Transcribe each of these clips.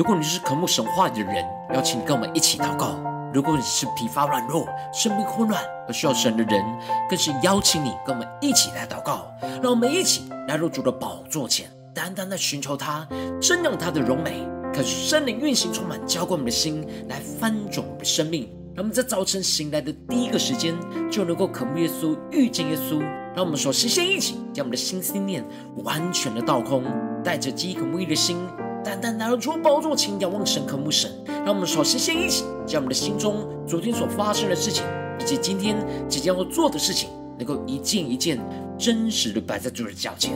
如果你是渴慕神话的人，邀请你跟我们一起祷告；如果你是疲乏软弱、生命混乱而需要神的人，更是邀请你跟我们一起来祷告。让我们一起来入主的宝座前，单单的寻求他，瞻仰他的荣美，可是圣灵运行充满，浇灌我们的心，来翻转我们的生命。让我们在早晨醒来的第一个时间，就能够渴慕耶稣、遇见耶稣。让我们首先先一起将我们的心思念完全的倒空，带着饥渴慕义的心。单单拿到主宝座前，仰望神，渴慕神。让我们首先先一起，将我们的心中昨天所发生的事情，以及今天即将要做的事情，能够一件一件真实的摆在主的脚前。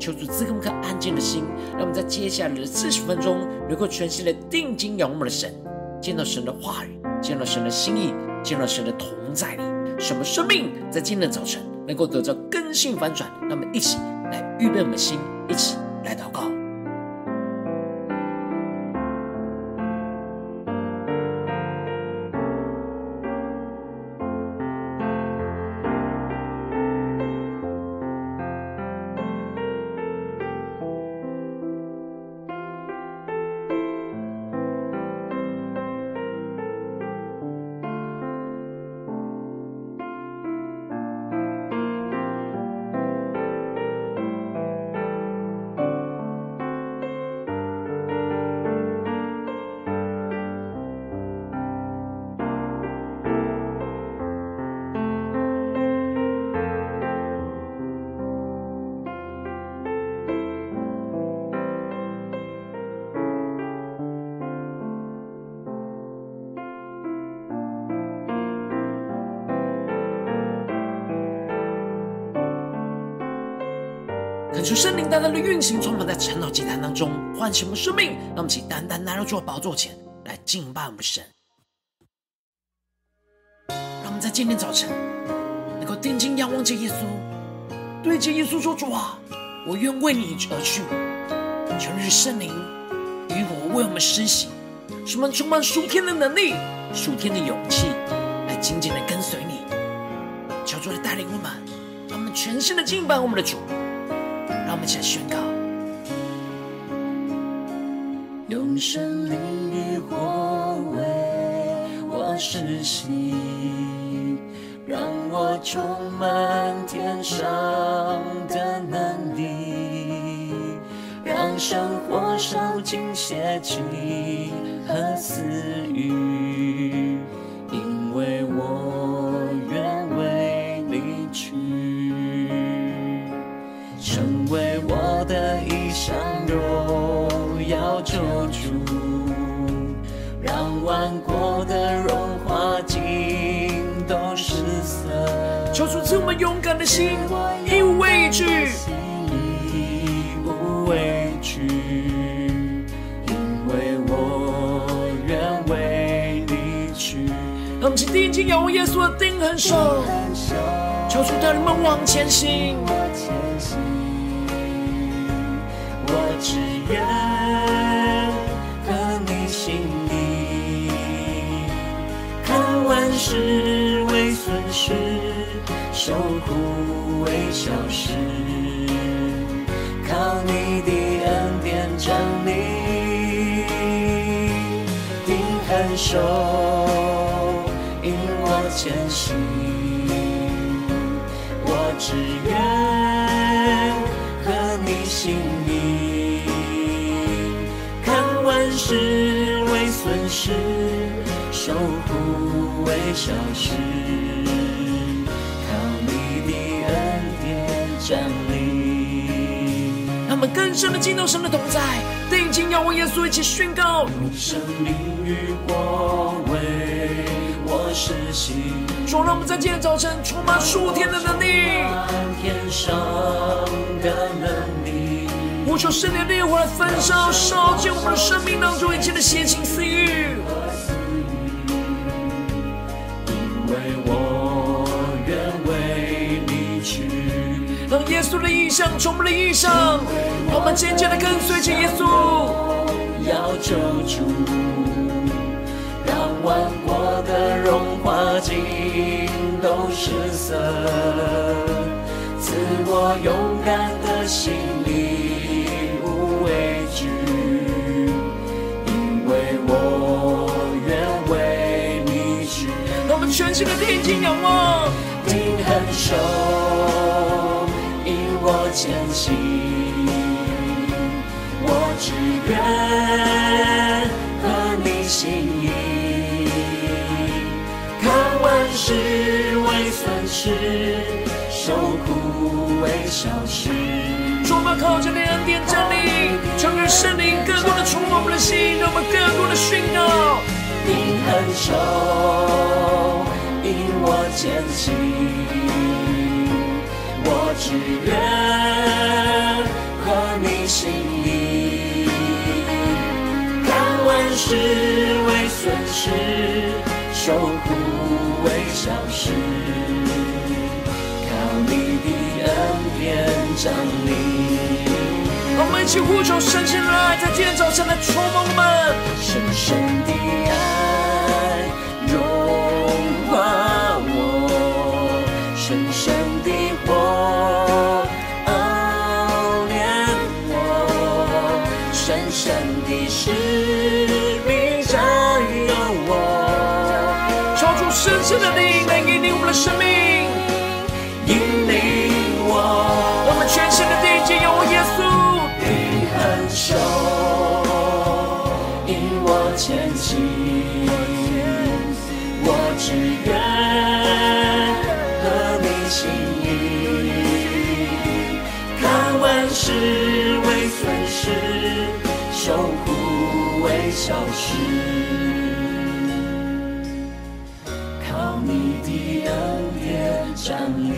求主赐给我们颗安静的心，让我们在接下来的四十分钟，能够全心的定睛仰望我们的神，见到神的话语，见到神的心意，见到神的同在里，什么生命在今天的早晨能够得到更新反转。那么一起来预备我们的心，一起来祷告。单单的运行，充满在晨祷祭坛当中，唤醒我们生命。让我们请单单来到主的宝座前来敬拜我们神。让我们在今天早晨能够定睛仰望着耶稣，对着耶稣说：“主啊，我愿为你而去。”求你圣灵与我为我们施行，使我们充满属天的能力、属天的勇气，来紧紧的跟随你。求主来带领我们，让我们全心的敬拜我们的主。们一起来宣告，用生命与火为我施洗，让我充满天上的能力，让生活烧尽邪气和私欲，心，义无畏惧，义无畏惧，因为我愿为你去。让我们请定睛仰望耶稣的钉痕手，求主带领我们往前行。我只愿合你心意，看万事，受苦为小事，靠你的恩典站立，定恒守，引我前行。我只愿合你心意，看万事为损失，受苦为小事，们更深的进入神的同在，定睛仰望耶稣，一起宣告：用生命与我为我施洗。主，让我们在今天早晨充满数天的能力，天上的能力。呼求圣灵的烈火来焚烧，烧尽我们的生命当中一切的邪情私欲。稣的异象，重复们的印象，我们渐渐的跟随着耶稣。要救主，让万国的荣华尽都失色，赐我勇敢的心灵无畏惧，因为我愿为你去。让我们全心的定听仰望，定恒守。前行。我只愿合你心意，看万事为损失，受苦为小事。主，我们靠着你恩典站立，求愿圣灵更多的触摸我们的心，让我们更多的宣告。定恒守，引我前行。我只愿合你心意，看万事为损失，受苦为小事。靠你的恩典站立。我们一起呼求圣洁的爱，在今天早晨来触摸我们深深的爱小事，靠你的恩典站立。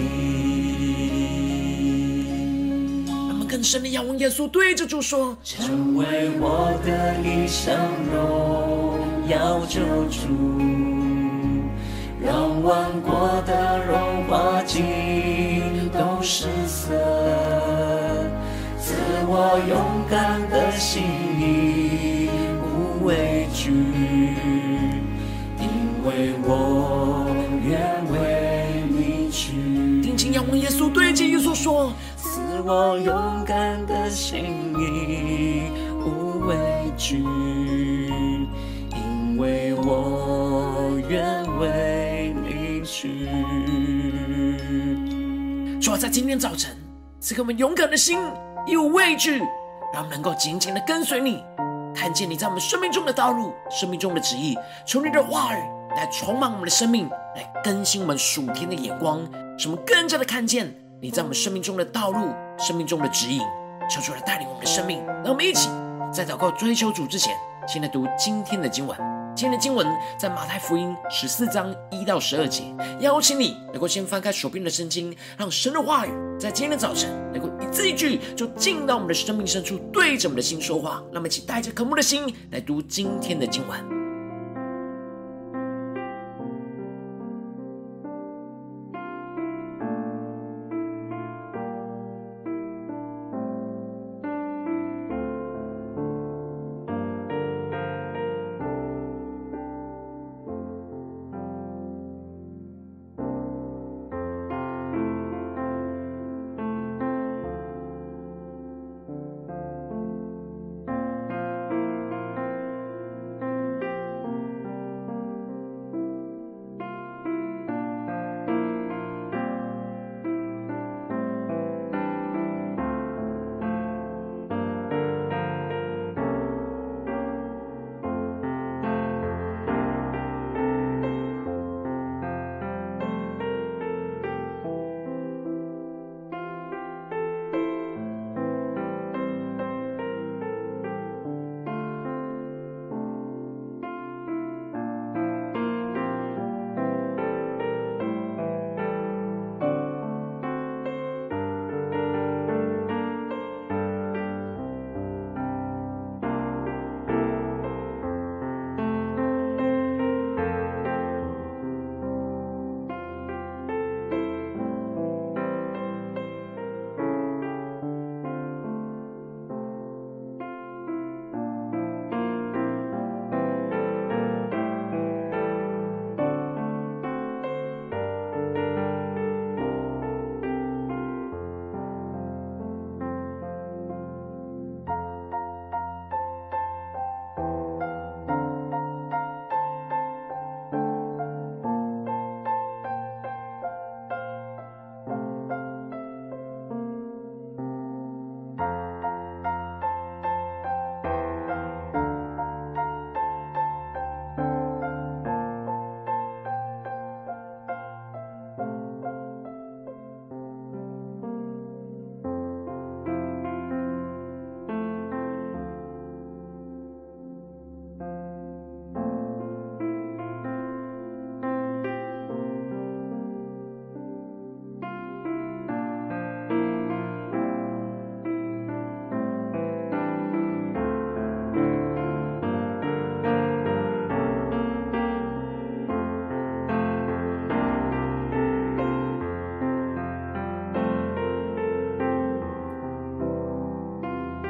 我们更深的仰望耶稣，对着主说：成为我的一生荣耀救主，让万国的荣华尽都失色，我勇敢的心意。畏惧，因为我愿为你去。定睛仰望耶稣，对着耶稣说：赐我勇敢的心意，无畏惧，因为我愿为你去。主啊，在今天早晨，赐给我们勇敢的心，有畏惧，让我们能够紧紧的跟随你。看见你在我们生命中的道路，生命中的旨意，求你的话语来充满我们的生命，来更新我们属天的眼光，使我们更加的看见你在我们生命中的道路，生命中的指引。求主来带领我们的生命，让我们一起在祷告追求主之前，先来读今天的经文。今天的经文在马太福音十四章一到十二节。邀请你能够先翻开手边的圣经，让神的话语在今天的早晨能够这一句就进到我们的生命深处，对着我们的心说话。那么一起带着渴慕的心来读今天的经文。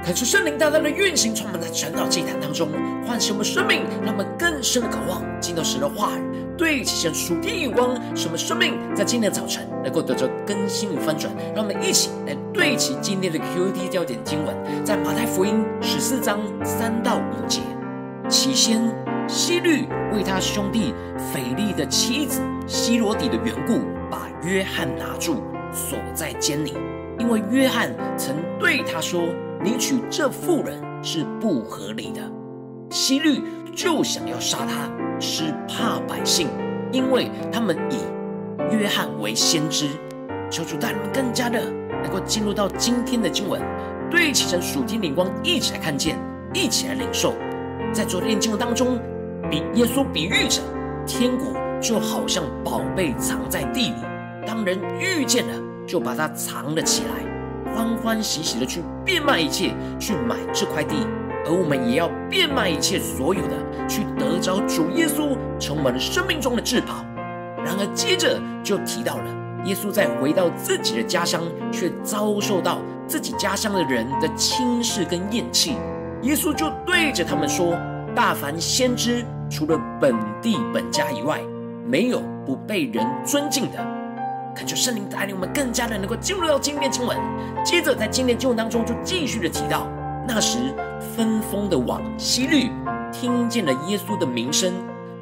恳求圣灵大大的运行，充满在晨祷祭坛当中，唤醒我们生命，让我们更深的渴望进到神的话语，对齐神属天眼光，使我们生命在今天的早晨能够得着更新与翻转。让我们一起来对齐今天的 QT 焦点经文，在马太福音十四章三到五节。起先，希律为他兄弟腓利的妻子西罗底的缘故，把约翰拿住，锁在监里，因为约翰曾对他说。你娶这妇人是不合理的，希律就想要杀他，是怕百姓，因为他们以约翰为先知。求主带你们更加的能够进入到今天的经文，对齐成属天灵光，一起来看见，一起来领受。在昨天经文当中，比耶稣比喻着天国就好像宝贝藏在地里，当人遇见了，就把它藏了起来。欢欢喜喜的去变卖一切，去买这块地，而我们也要变卖一切所有的，去得着主耶稣成为我们生命中的至宝。然而，接着就提到了耶稣在回到自己的家乡，却遭受到自己家乡的人的轻视跟厌弃。耶稣就对着他们说：“大凡先知，除了本地本家以外，没有不被人尊敬的。”恳求圣灵带领我们更加的能够进入到今天经文。接着在今天经文当中就继续的提到，那时分封的王希律听见了耶稣的名声，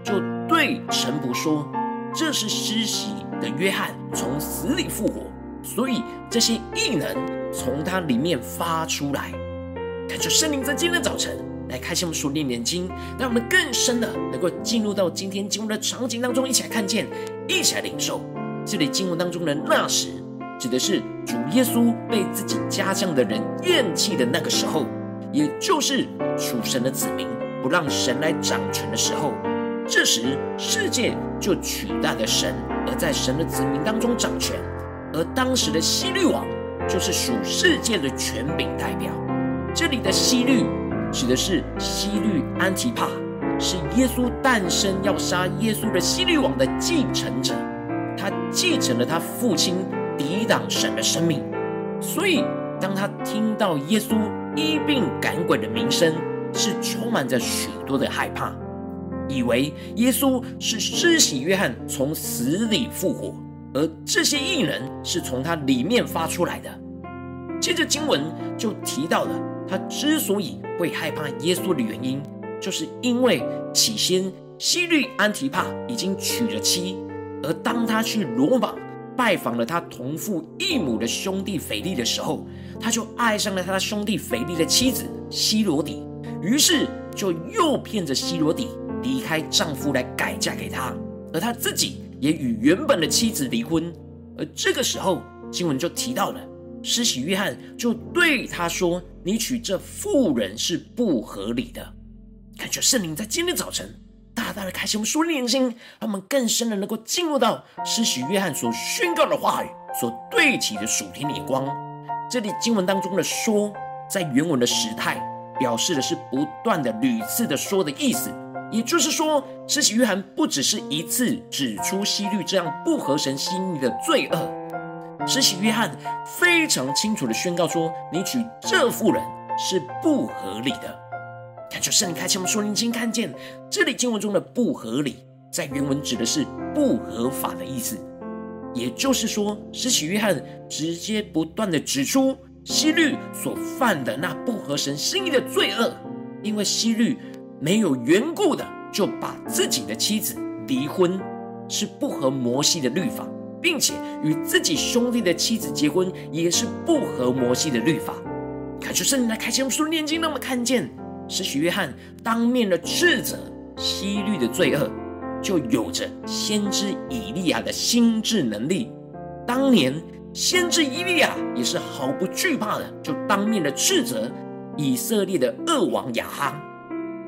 就对神仆说：“这是施洗的约翰从死里复活，所以这些异能从他里面发出来。”恳求圣灵在今天早晨来开启我们属灵眼睛，让我们更深的能够进入到今天经文的场景当中，一起来看见，一起来领受。这里经文当中的那时，指的是主耶稣被自己家乡的人厌弃的那个时候，也就是属神的子民不让神来掌权的时候。这时世界就取代了神，而在神的子民当中掌权。而当时的希律王就是属世界的权柄代表。这里的希律指的是希律安提帕，是耶稣诞生要杀耶稣的希律王的继承者。他继承了他父亲抵挡神的生命，所以当他听到耶稣医病赶鬼的名声，是充满着许多的害怕，以为耶稣是施洗约翰从死里复活，而这些异能是从他里面发出来的。接着经文就提到了他之所以会害怕耶稣的原因，就是因为起先希律安提帕已经娶了妻。而当他去罗马拜访了他同父异母的兄弟腓利的时候，他就爱上了他兄弟腓利的妻子西罗底，于是就诱骗着西罗底离开丈夫来改嫁给他，而他自己也与原本的妻子离婚。而这个时候，经文就提到了施洗约翰就对他说：“你娶这妇人是不合理的。”感觉圣灵在今天早晨。大大的开启我们属灵眼睛，让我们更深的能够进入到施洗约翰所宣告的话语所对齐的属天的眼光。这里经文当中的“说”在原文的时态，表示的是不断的、屡次的说的意思。也就是说，施洗约翰不只是一次指出西律这样不合神心意的罪恶，施洗约翰非常清楚的宣告说：“你娶这妇人是不合理的。”感谢圣灵开启我们属灵眼睛，看见这里经文中的不合理，在原文指的是不合法的意思。也就是说，施洗约翰直接不断的指出希律所犯的那不合神心意的罪恶，因为希律没有缘故的就把自己的妻子离婚，是不合摩西的律法，并且与自己兄弟的妻子结婚，也是不合摩西的律法。感谢圣灵来开启我们属灵眼睛，让我们看见。使许约翰当面的斥责希律的罪恶，就有着先知以利亚的心智能力。当年先知以利亚也是毫不惧怕的，就当面的斥责以色列的恶王亚哈。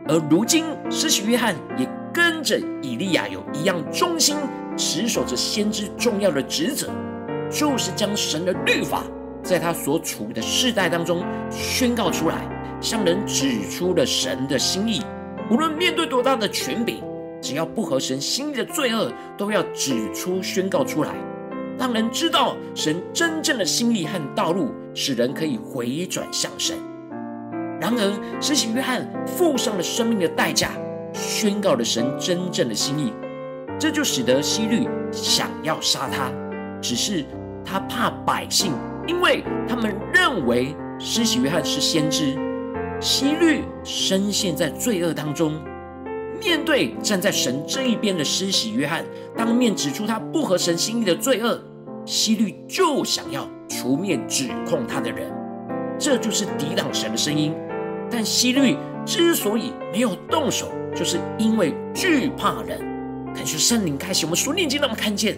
而如今施洗约翰也跟着以利亚有一样忠心，持守着先知重要的职责，就是将神的律法在他所处的世代当中宣告出来。向人指出了神的心意，无论面对多大的权柄，只要不合神心意的罪恶，都要指出、宣告出来，让人知道神真正的心意和道路，使人可以回转向神。然而，施洗约翰付上了生命的代价，宣告了神真正的心意，这就使得希律想要杀他。只是他怕百姓，因为他们认为施洗约翰是先知。希律深陷在罪恶当中，面对站在神这一边的施洗约翰，当面指出他不合神心意的罪恶，希律就想要除灭指控他的人，这就是抵挡神的声音。但希律之所以没有动手，就是因为惧怕人。感谢圣灵开启我们属灵眼睛，让我们看见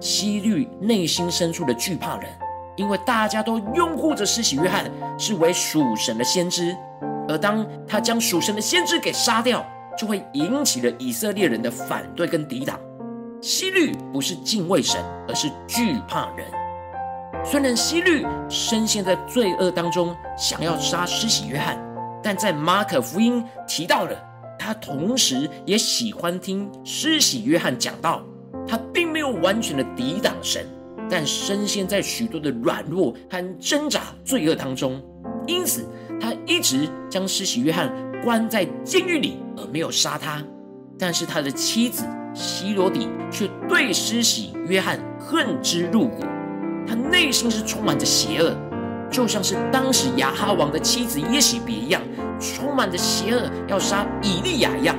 希律内心深处的惧怕人。因为大家都拥护着施洗约翰是为属神的先知，而当他将属神的先知给杀掉，就会引起了以色列人的反对跟抵挡。希律不是敬畏神，而是惧怕人。虽然希律深陷在罪恶当中，想要杀施洗约翰，但在马可福音提到了他同时也喜欢听施洗约翰讲道，他并没有完全的抵挡神。但深陷在许多的软弱和挣扎罪恶当中，因此他一直将施洗约翰关在监狱里，而没有杀他。但是他的妻子希罗底却对施洗约翰恨之入骨，他内心是充满着邪恶，就像是当时亚哈王的妻子耶洗别一样，充满着邪恶，要杀以利亚一样。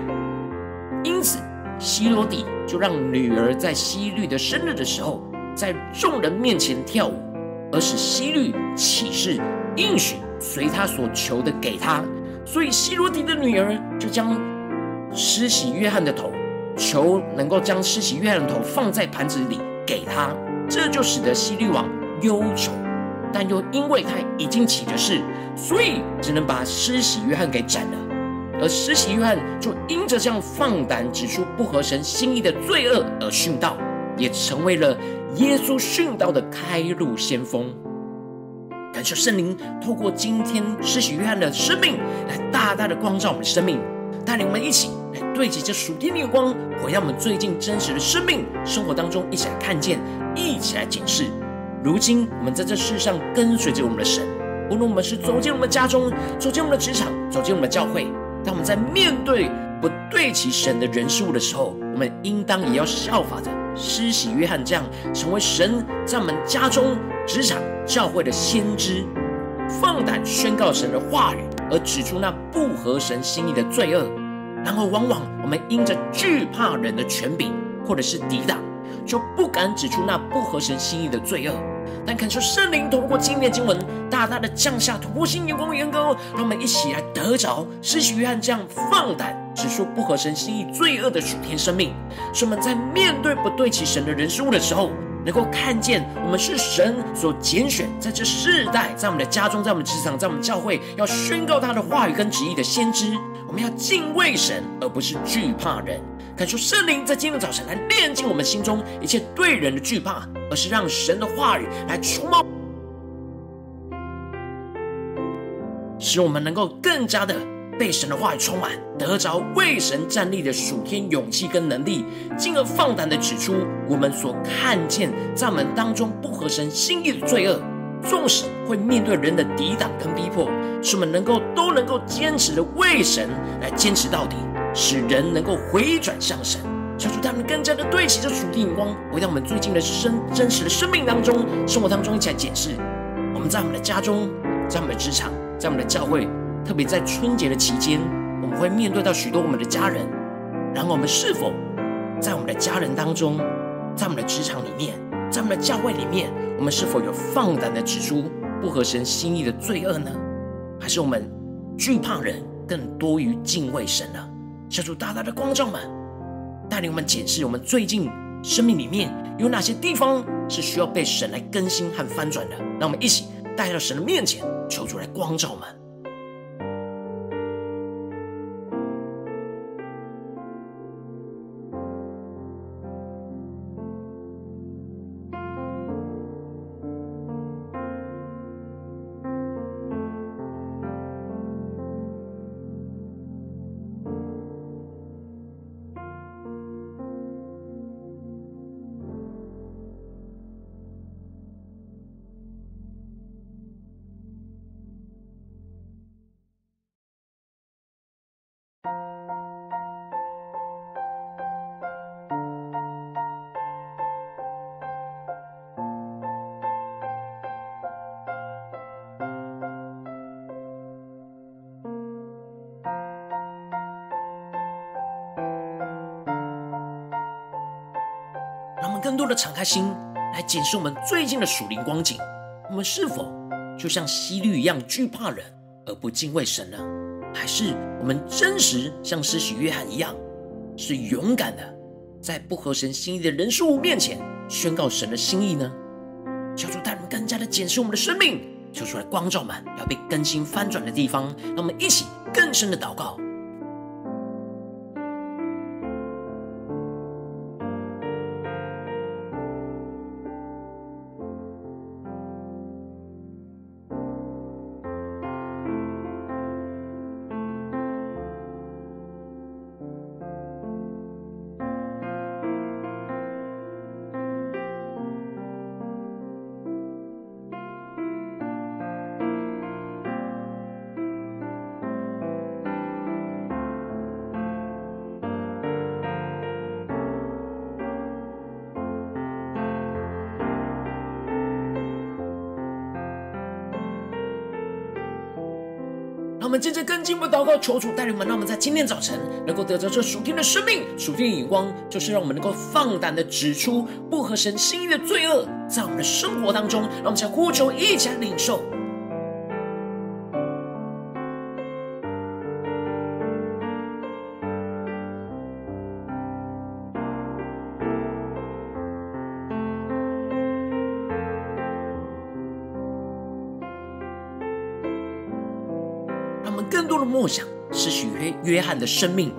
因此希罗底就让女儿在希律的生日的时候，在众人面前跳舞，而使希律起誓应许随他所求的给他，所以希罗底的女儿就将施洗约翰的头，求能够将施洗约翰的头放在盘子里给他，这就使得希律王忧愁，但又因为他已经起了誓，所以只能把施洗约翰给斩了，而施洗约翰就因着这样放胆指出不合神心意的罪恶而殉道，也成为了。耶稣殉道的开路先锋，感谢圣灵透过今天施洗约翰的生命来大大的光照我们的生命，带领我们一起来对齐这属天的光，回到我们最近真实的生命生活当中，一起来看见，一起来检视。如今我们在这世上跟随着我们的神，无论我们是走进我们家中，走进我们的职场，走进我们的教会，当我们在面对不对齐神的人事物的时候，我们应当也要效法着。施洗约翰这样成为神在我们家中、职场、教会的先知，放胆宣告神的话语，而指出那不合神心意的罪恶。然后，往往我们因着惧怕人的权柄或者是抵挡，就不敢指出那不合神心意的罪恶。但恳求圣灵透过今天的经文，大大的降下突破性眼光的眼光，让我们一起来得着施洗约翰这样放胆。指出不合神心意罪恶的属天生命，使我们在面对不对齐神的人事物的时候，能够看见我们是神所拣选，在这世代，在我们的家中，在我们职场，在我们教会，要宣告他的话语跟旨意的先知。我们要敬畏神，而不是惧怕人。感受圣灵在今天早晨来炼净我们心中一切对人的惧怕，而是让神的话语来触摸，使我们能够更加的。被神的话语充满，得着为神站立的属天勇气跟能力，进而放胆的指出我们所看见在我们当中不合神心意的罪恶，纵使会面对人的抵挡跟逼迫，使我们能够都能够坚持的为神来坚持到底，使人能够回转向神，求主他们更加的对齐着属天眼光，回到我们最近的生真实的生命当中、生活当中一起来检视，我们在我们的家中，在我们的职场，在我们的教会。特别在春节的期间，我们会面对到许多我们的家人，然后我们是否在我们的家人当中，在我们的职场里面，在我们的教会里面，我们是否有放胆的指出不合神心意的罪恶呢？还是我们惧怕人更多于敬畏神呢？求主大大的光照们，带领我们检视我们最近生命里面有哪些地方是需要被神来更新和翻转的。让我们一起带到神的面前，求主来光照我们。更多的敞开心来检视我们最近的属灵光景。我们是否就像希律一样惧怕人而不敬畏神呢？还是我们真实像施洗约翰一样，是勇敢的在不合神心意的人事物面前宣告神的心意呢？求主带我们更加的检视我们的生命，求出来光照们要被更新翻转的地方，让我们一起更深的祷告。们接着更进一步祷告，求主带领我们，让我们在今天早晨能够得着这属天的生命、属天的眼光，就是让我们能够放胆的指出不合神心意的罪恶，在我们的生活当中，让我们将呼求一起来领受。约翰的生命，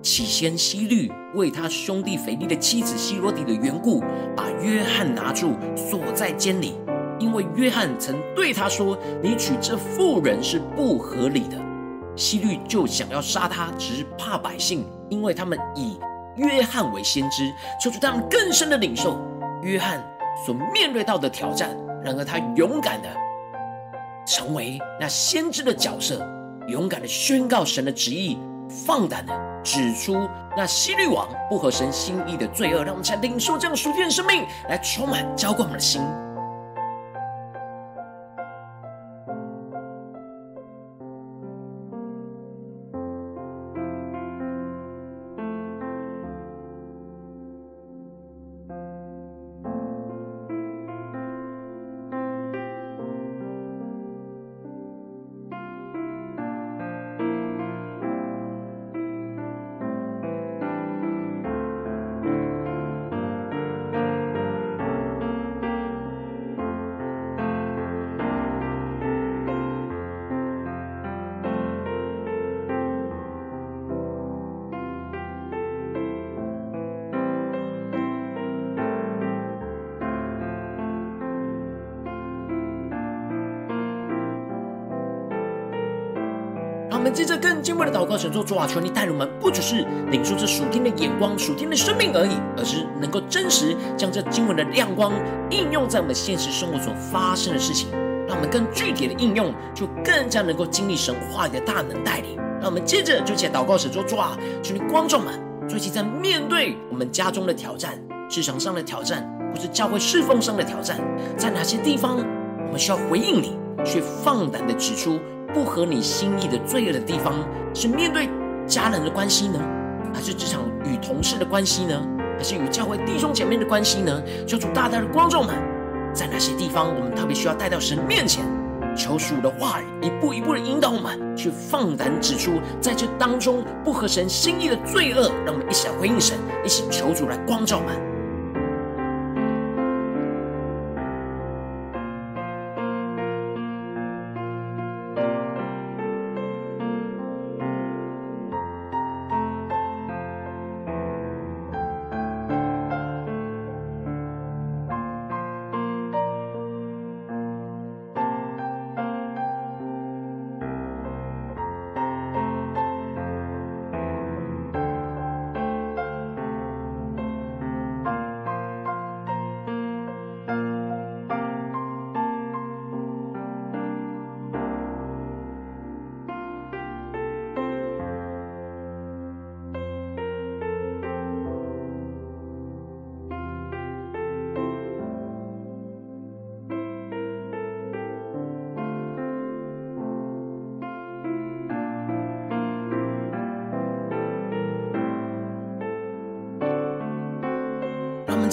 起先希律为他兄弟腓力的妻子希罗底的缘故，把约翰拿住锁在监里，因为约翰曾对他说：“你娶这妇人是不合理的。”希律就想要杀他，只是怕百姓，因为他们以约翰为先知，求出他们更深的领受约翰所面对到的挑战。然而他勇敢的成为那先知的角色。勇敢的宣告神的旨意，放胆的指出那希律王不合神心意的罪恶，让我们才领受这样属天的生命来充满浇灌我们的心。接着更进一步的祷告，神说：主啊，求你带领我们，不只是领受这属天的眼光、属天的生命而已，而是能够真实将这经文的亮光应用在我们现实生活所发生的事情，让我们更具体的应用，就更加能够经历神话语的大能带领。让我们接着就起来祷告，神说：主啊，求你光照们，最近在面对我们家中的挑战、职场上的挑战，或是教会侍奉上的挑战，在哪些地方我们需要回应你，去放胆的指出。不合你心意的罪恶的地方，是面对家人的关系呢，还是职场与同事的关系呢，还是与教会弟兄姐妹的关系呢？求主大大的光照们，在哪些地方我们特别需要带到神面前，求主的话语一步一步的引导我们，去放胆指出在这当中不合神心意的罪恶，让我们一起来回应神，一起求主来光照们。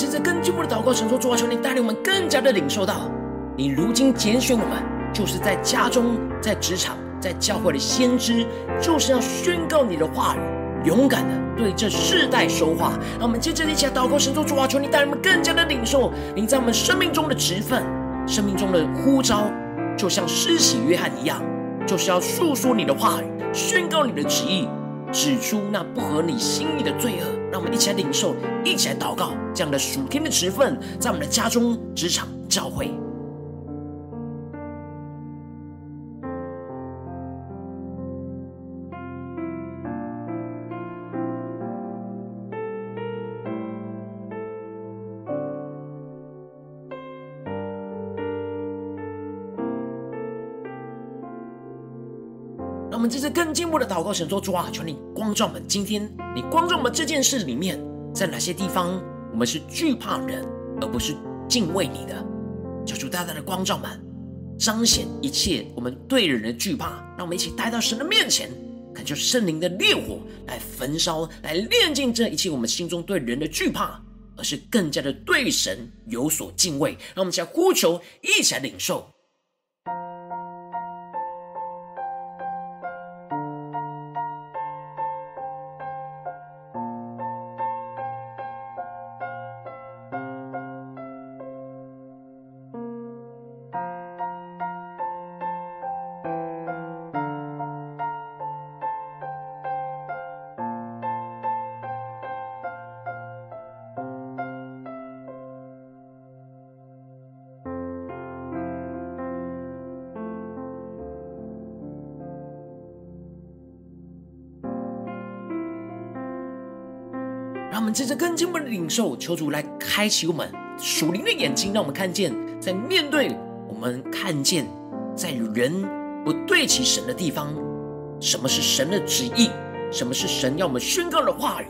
接着更进一步的祷告，神说：主啊，求你带领我们更加的领受到，你如今拣选我们，就是在家中、在职场、在教会的先知，就是要宣告你的话语，勇敢的对这世代说话。让我们接着一起来祷告，神说：主啊，求你带领我们更加的领受你在我们生命中的职分、生命中的呼召，就像施洗约翰一样，就是要诉说你的话语，宣告你的旨意。指出那不合你心意的罪恶，让我们一起来领受，一起来祷告，这样的属天的职分，在我们的家中、职场、教会。这次更进步的祷告，神说：主啊，求你光照我们。今天你光照我们这件事里面，在哪些地方我们是惧怕人，而不是敬畏你的？求主大大的光照们，彰显一切我们对人的惧怕。让我们一起带到神的面前，恳求圣灵的烈火来焚烧，来炼净这一切我们心中对人的惧怕，而是更加的对神有所敬畏。让我们一起呼求，一起来领受。我们接着更进一步的领受，求主来开启我们属灵的眼睛，让我们看见，在面对我们看见，在人不对齐神的地方，什么是神的旨意，什么是神要我们宣告的话语，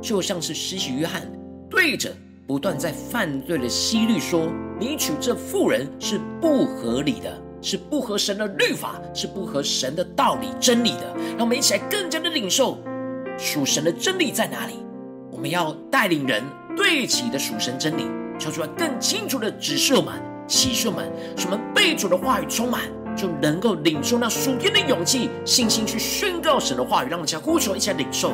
就像是施洗约翰对着不断在犯罪的希律说：“你娶这妇人是不合理的，是不合神的律法，是不合神的道理真理的。”让我们一起来更加的领受属神的真理在哪里。要带领人对齐的属神真理，求出来更清楚的指示我们、启示我们，使我们被主的话语充满，就能够领受那属天的勇气、信心去宣告神的话语。让我们一起呼求，一起领受。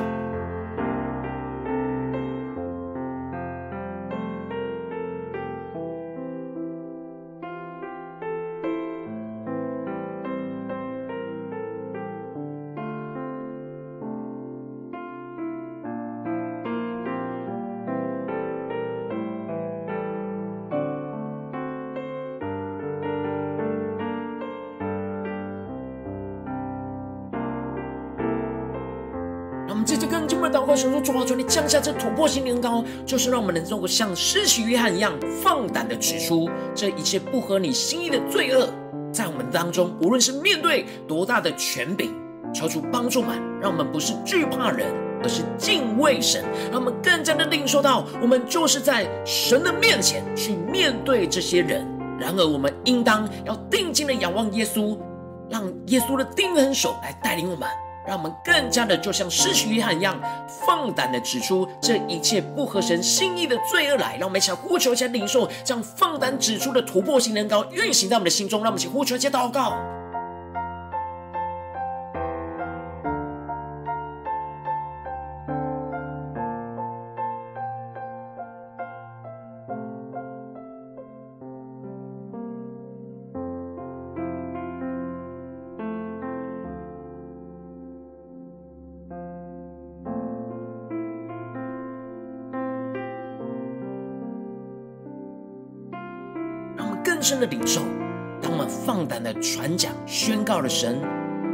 接着更进一步的祷告，神说：“主啊，求你降下这突破性的恩膏，就是让我们能够像施洗约翰一样，放胆的指出这一切不合你心意的罪恶，在我们当中，无论是面对多大的权柄，求主帮助我们，让我们不是惧怕人，而是敬畏神，让我们更加的领受到，我们就是在神的面前去面对这些人。然而，我们应当要定睛的仰望耶稣，让耶稣的钉痕手来带领我们。”让我们更加的，就像失去约翰一样，放胆的指出这一切不合神心意的罪恶来。让我们一起来呼求，一下灵兽，将，放胆指出的突破性能高运行在我们的心中。让我们一起呼求，一些祷告。深的领受，当我们放胆的传讲、宣告了神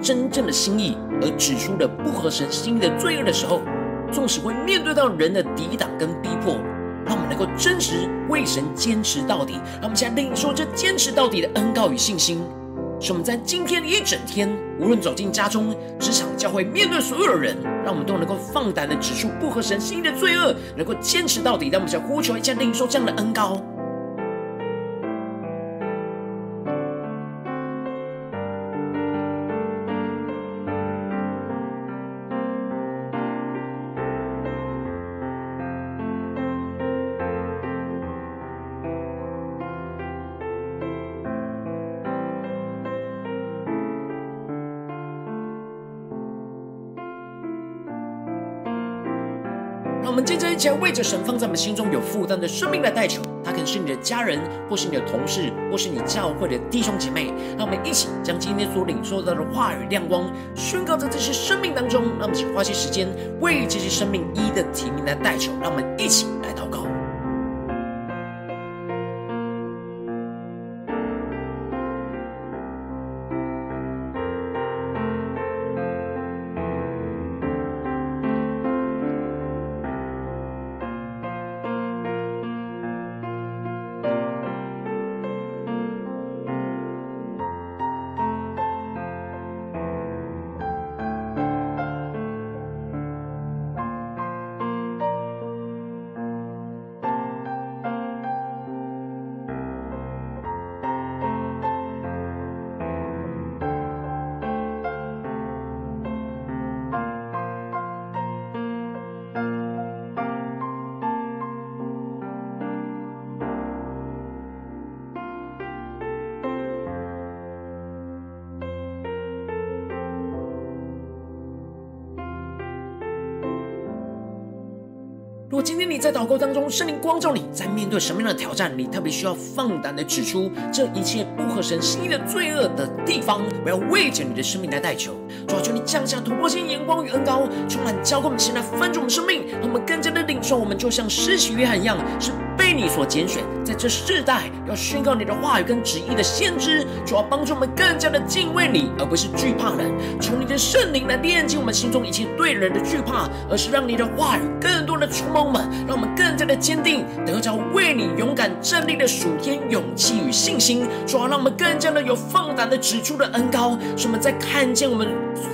真正的心意，而指出了不合神心意的罪恶的时候，纵使会面对到人的抵挡跟逼迫，让我们能够真实为神坚持到底。让我们现在领受这坚持到底的恩膏与信心，使我们在今天一整天，无论走进家中、职场、教会，面对所有的人，让我们都能够放胆的指出不合神心意的罪恶，能够坚持到底。让我们想呼求一下，领受这样的恩膏。为着神放在我们心中有负担的生命来代求。他可能是你的家人，或是你的同事，或是你教会的弟兄姐妹。让我们一起将今天所领受到的话语亮光宣告在这些生命当中。让我们一起花些时间为这些生命一一的提名来代求。让我们一起来祷告。今天你在祷告当中，圣灵光照你，在面对什么样的挑战，你特别需要放胆的指出这一切不合神心意的罪恶的地方，我要为着你的生命来代求。主啊，求你降下突破性眼光与恩膏，充满交给我们，现在翻转我们生命，让我们更加的领受。我们就像施洗约翰一样，是被你所拣选，在这世代要宣告你的话语跟旨意的先知。主要，帮助我们更加的敬畏你，而不是惧怕人。求你的圣灵来炼净我们心中一切对人的惧怕，而是让你的话语更多的触摸我。们，让我们更加的坚定，得着为你勇敢站立的属天勇气与信心。主要，让我们更加的有放胆的指出的恩膏，使我们在看见我们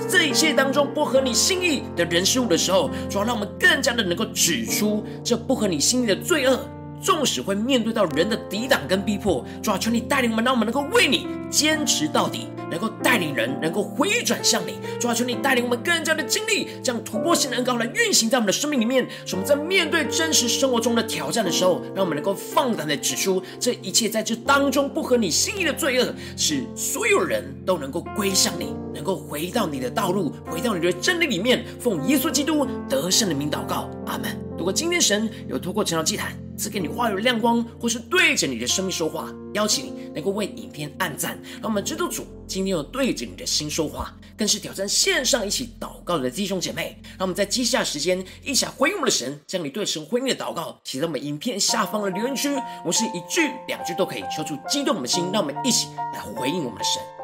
这一切当中不合你心意的人事物的时候，主要，让我们更加的能够指出这不合你心意的罪恶。纵使会面对到人的抵挡跟逼迫，主啊，求你带领我们，让我们能够为你坚持到底，能够带领人能够回转向你。主啊，求你带领我们更加的经历，将突破性的恩膏来运行在我们的生命里面，使我们在面对真实生活中的挑战的时候，让我们能够放胆的指出这一切在这当中不合你心意的罪恶，使所有人都能够归向你，能够回到你的道路，回到你的真理里面。奉耶稣基督得胜的名祷告，阿门。如果今天神有透过晨祷祭坛赐给你话语亮光，或是对着你的生命说话，邀请你能够为影片按赞，让我们知道主今天有对着你的心说话，更是挑战线上一起祷告的弟兄姐妹。让我们在接下时间一起来回应我们的神，将你对神回应的祷告写在我们影片下方的留言区。我是一句两句都可以说出激动我们的心，让我们一起来回应我们的神。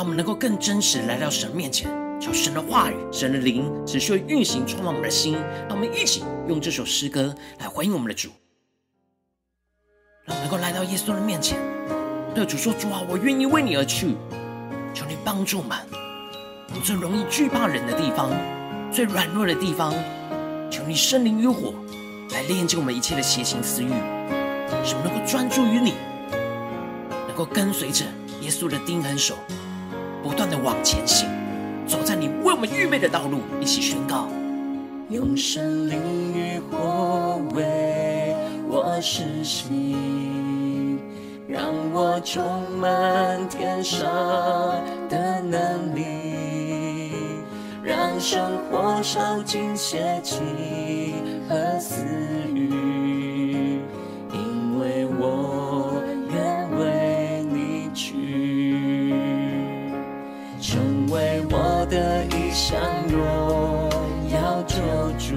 让我们能够更真实来到神面前，求神的话语、神的灵持续运行，充满我们的心。让我们一起用这首诗歌来回应我们的主，让我们能够来到耶稣的面前，对主说：“主啊，我愿意为你而去。”求你帮助我们，我最容易惧怕人的地方，最软弱的地方，求你生灵与火来炼净我们一切的邪情私欲，使我们能够专注于你，能够跟随着耶稣的钉痕手。不断的往前行，走在你为我们预备的道路，一起宣告。用圣灵与火为我施洗，让我充满天上的能力，让生活烧尽邪气和死向荣耀救主，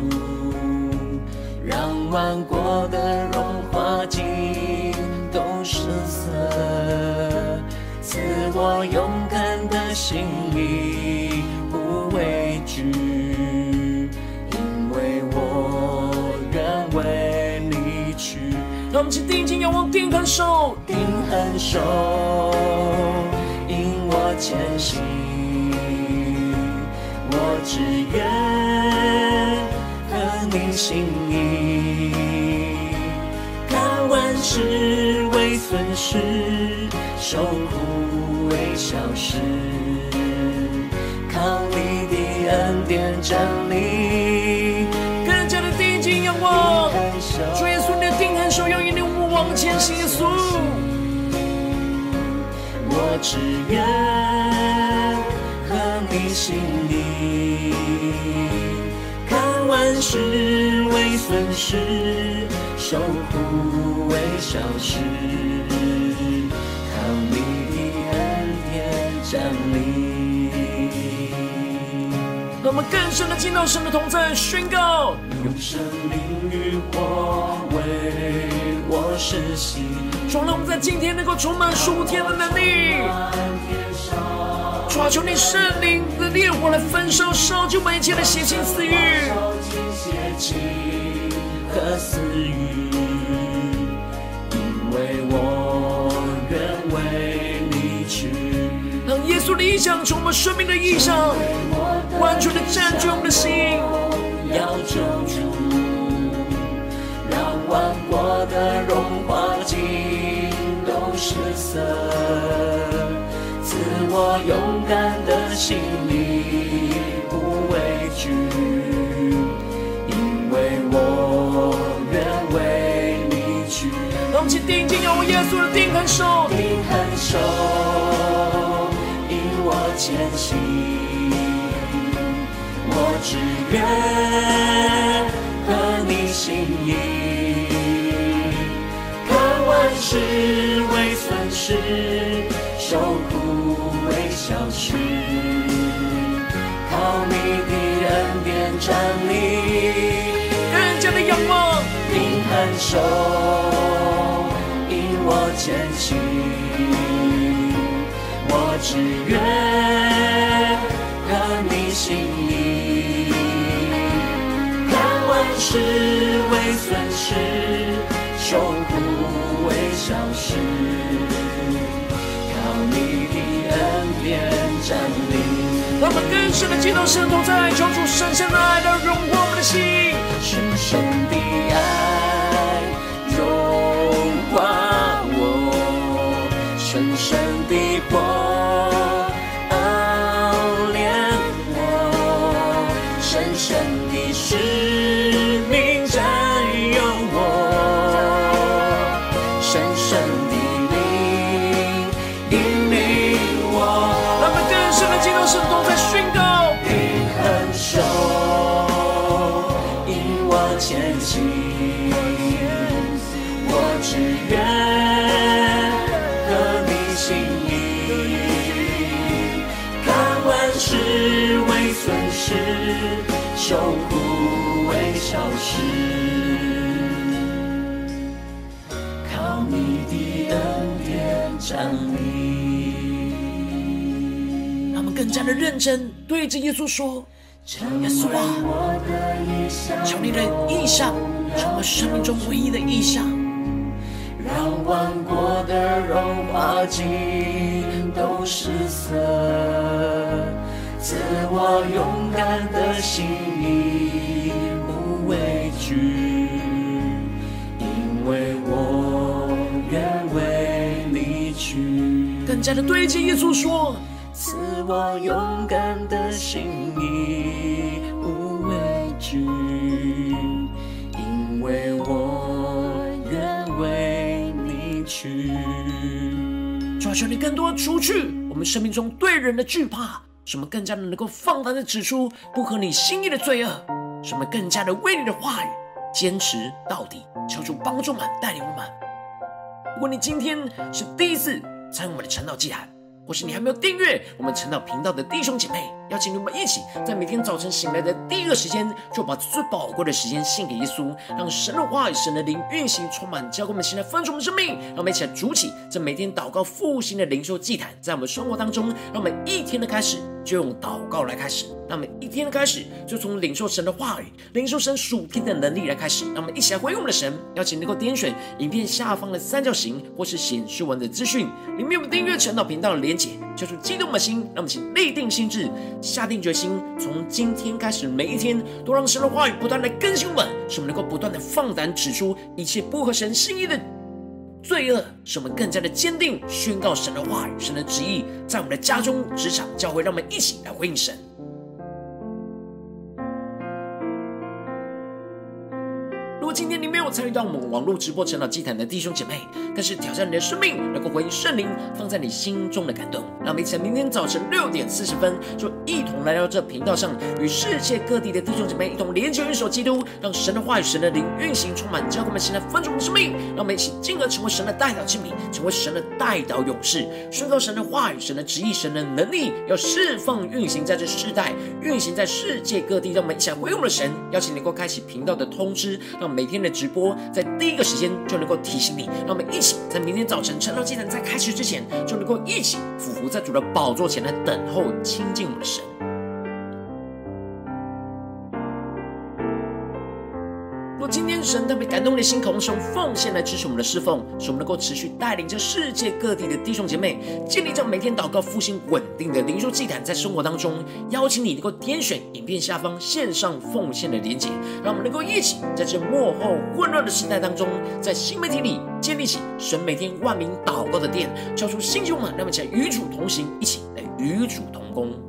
让万国的荣华尽都失色，赐我勇敢的心灵不畏惧，因为我愿为你去。让我们请定睛仰望，定恒守，定恒守，引我前行。我只愿合你心意，看万事为损失，受苦为小事，靠你的恩典站立。更加的定睛仰望，主耶稣，你的定恒守要引领我们往前行。耶稣，我只愿你心里，看万事为损失，受苦为小事，靠你的恩典站立。我们更深的进到神的同在，宣告用生命与火为我施洗，主让我们在今天能够充满属天的能力。主啊，求你圣灵的烈火来焚烧，烧就每一切的邪情私欲。邪情和私欲，象从我们生命的异象，完全的占据我们的心。要救主，让万国的荣华尽都失色，赐我勇敢的心里不畏惧，因为我愿为你去。让我们请定睛仰望耶稣的定恒手，前行。我只愿合你心意，看万事为损失，受苦为小事，靠你的恩典站立。更加的仰望，定恒守，引我前行。我只愿看万事为损失，受苦为小事，靠你的恩典站立。让我们更深的进到神同在，求主深深的爱来融化我们的心，深深的爱的认真对着耶稣说：“耶稣啊，求你的意象成为生命中唯一的意象，让万国的荣华尽都失色。”赐我勇敢的心意，不畏惧，因为我愿为你去。更加的对着耶稣说：赐我勇敢的心意，不畏惧，因为我愿为你去。主啊，求你更多除去我们生命中对人的惧怕。什么更加的能够放胆的指出不合你心意的罪恶，什么更加的为你的话语坚持到底。求主帮助们，带领我们。如果你今天是第一次参与我们的晨祷祭坛，或是你还没有订阅我们晨祷频道的弟兄姐妹，邀请你们一起在每天早晨醒来的第一个时间，就把最宝贵的时间献给耶稣，让神的话语、神的灵运行充满，教给我们现在丰盛的生命。让我们一起来筑起这每天祷告复兴的灵修祭坛，在我们生活当中，让我们一天的开始就用祷告来开始。那么一天的开始，就从领受神的话语、领受神属天的能力来开始。那么一起来回应我们的神，邀请能够点选影片下方的三角形，或是显示文的资讯，里面有订阅晨祷频道的连结，叫出激动的心。那么请立定心志，下定决心，从今天开始，每一天都让神的话语不断来更新我们，使我们能够不断的放胆指出一切不合神心意的罪恶，使我们更加的坚定宣告神的话语、神的旨意，在我们的家中、职场、教会，让我们一起来回应神。参与到我们网络直播晨祷祭坛的弟兄姐妹，更是挑战你的生命，能够回应圣灵放在你心中的感动。让我们一起明天早晨六点四十分，就一同来到这频道上，与世界各地的弟兄姐妹一同连接、运手基督，让神的话语、神的灵运行充满，教会我们现在分盛的生命。让我们一起进而成为神的代祷器皿，成为神的代祷勇士，宣告神的话语、神的旨意、神的能力，要释放运行在这世代，运行在世界各地。让我们一起来回应我们的神，邀请你能够开启频道的通知，让每天的直播在第一个时间就能够提醒你，让我们一起在明天早晨晨祷祭坛在开始之前，就能够一起俯伏在主的宝座前来等候亲近我们的神。今天神特别感动你的心，渴望用奉献来支持我们的侍奉，使我们能够持续带领着世界各地的弟兄姐妹，建立这每天祷告复兴稳定的灵修祭坛，在生活当中，邀请你能够点选影片下方线上奉献的连结，让我们能够一起在这幕后混乱的时代当中，在新媒体里建立起神每天万名祷告的殿，交出新旧们，让我们一起来与主同行，一起来与主同工。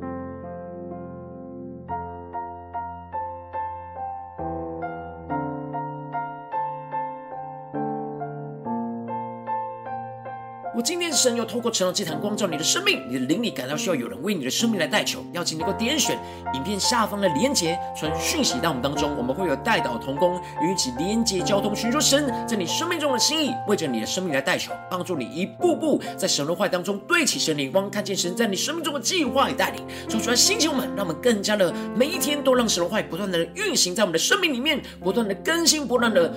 我今天神又透过晨祷祭坛光照你的生命，你的灵里感到需要有人为你的生命来代求，邀请你能够点选影片下方的连结，传讯息到我们当中，我们会有代祷同工与一起连结交通，寻求神在你生命中的心意，为着你的生命来代求，帮助你一步步在神的话当中对齐神的眼光，看见神在你生命中的计划与带领。说出来，星球们，让我们更加的每一天都让神的话不断的运行在我们的生命里面，不断的更新，不断的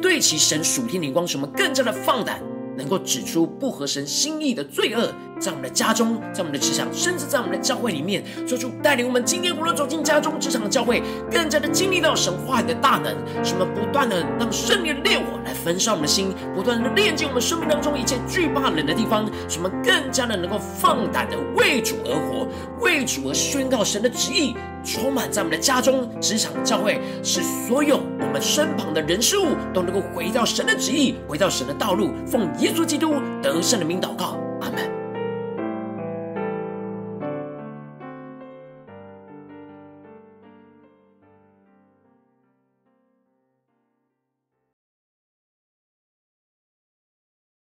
对齐神属天的眼光，使我们更加的放胆。能够指出不合神心意的罪恶，在我们的家中，在我们的职场，甚至在我们的教会里面，做出带领我们今天无论走进家中、职场的教会，更加的经历到神话语的大能，使我们不断的让圣灵的烈火来焚烧我们的心，不断的炼净我们生命当中一切惧怕冷的地方，使我们更加的能够放胆的为主而活，为主而宣告神的旨意。充满在我们的家中、职场、教会，使所有我们身旁的人事物都能够回到神的旨意，回到神的道路。奉耶稣基督得胜的名祷告，